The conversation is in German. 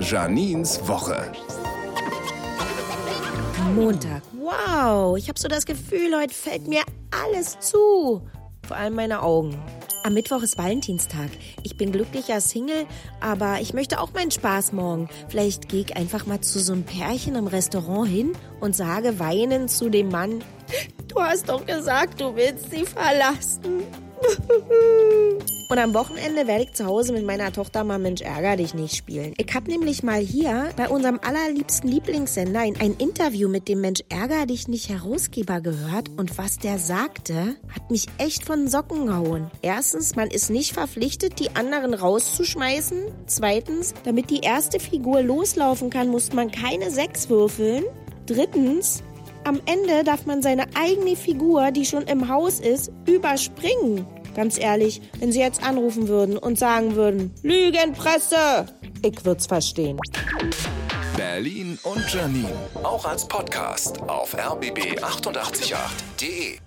Janins Woche. Montag. Wow, ich habe so das Gefühl, heute fällt mir alles zu. Vor allem meine Augen. Am Mittwoch ist Valentinstag. Ich bin glücklicher Single, aber ich möchte auch meinen Spaß morgen. Vielleicht gehe ich einfach mal zu so einem Pärchen im Restaurant hin und sage weinend zu dem Mann, du hast doch gesagt, du willst sie verlassen. Und am Wochenende werde ich zu Hause mit meiner Tochter mal Mensch ärger dich nicht spielen. Ich habe nämlich mal hier bei unserem allerliebsten Lieblingssender ein, ein Interview mit dem Mensch ärger dich nicht Herausgeber gehört und was der sagte, hat mich echt von Socken gehauen. Erstens, man ist nicht verpflichtet, die anderen rauszuschmeißen. Zweitens, damit die erste Figur loslaufen kann, muss man keine sechs würfeln. Drittens, am Ende darf man seine eigene Figur, die schon im Haus ist, überspringen. Ganz ehrlich, wenn Sie jetzt anrufen würden und sagen würden, Lügenpresse, ich würd's verstehen. Berlin und Janine. Auch als Podcast auf rbb888.de.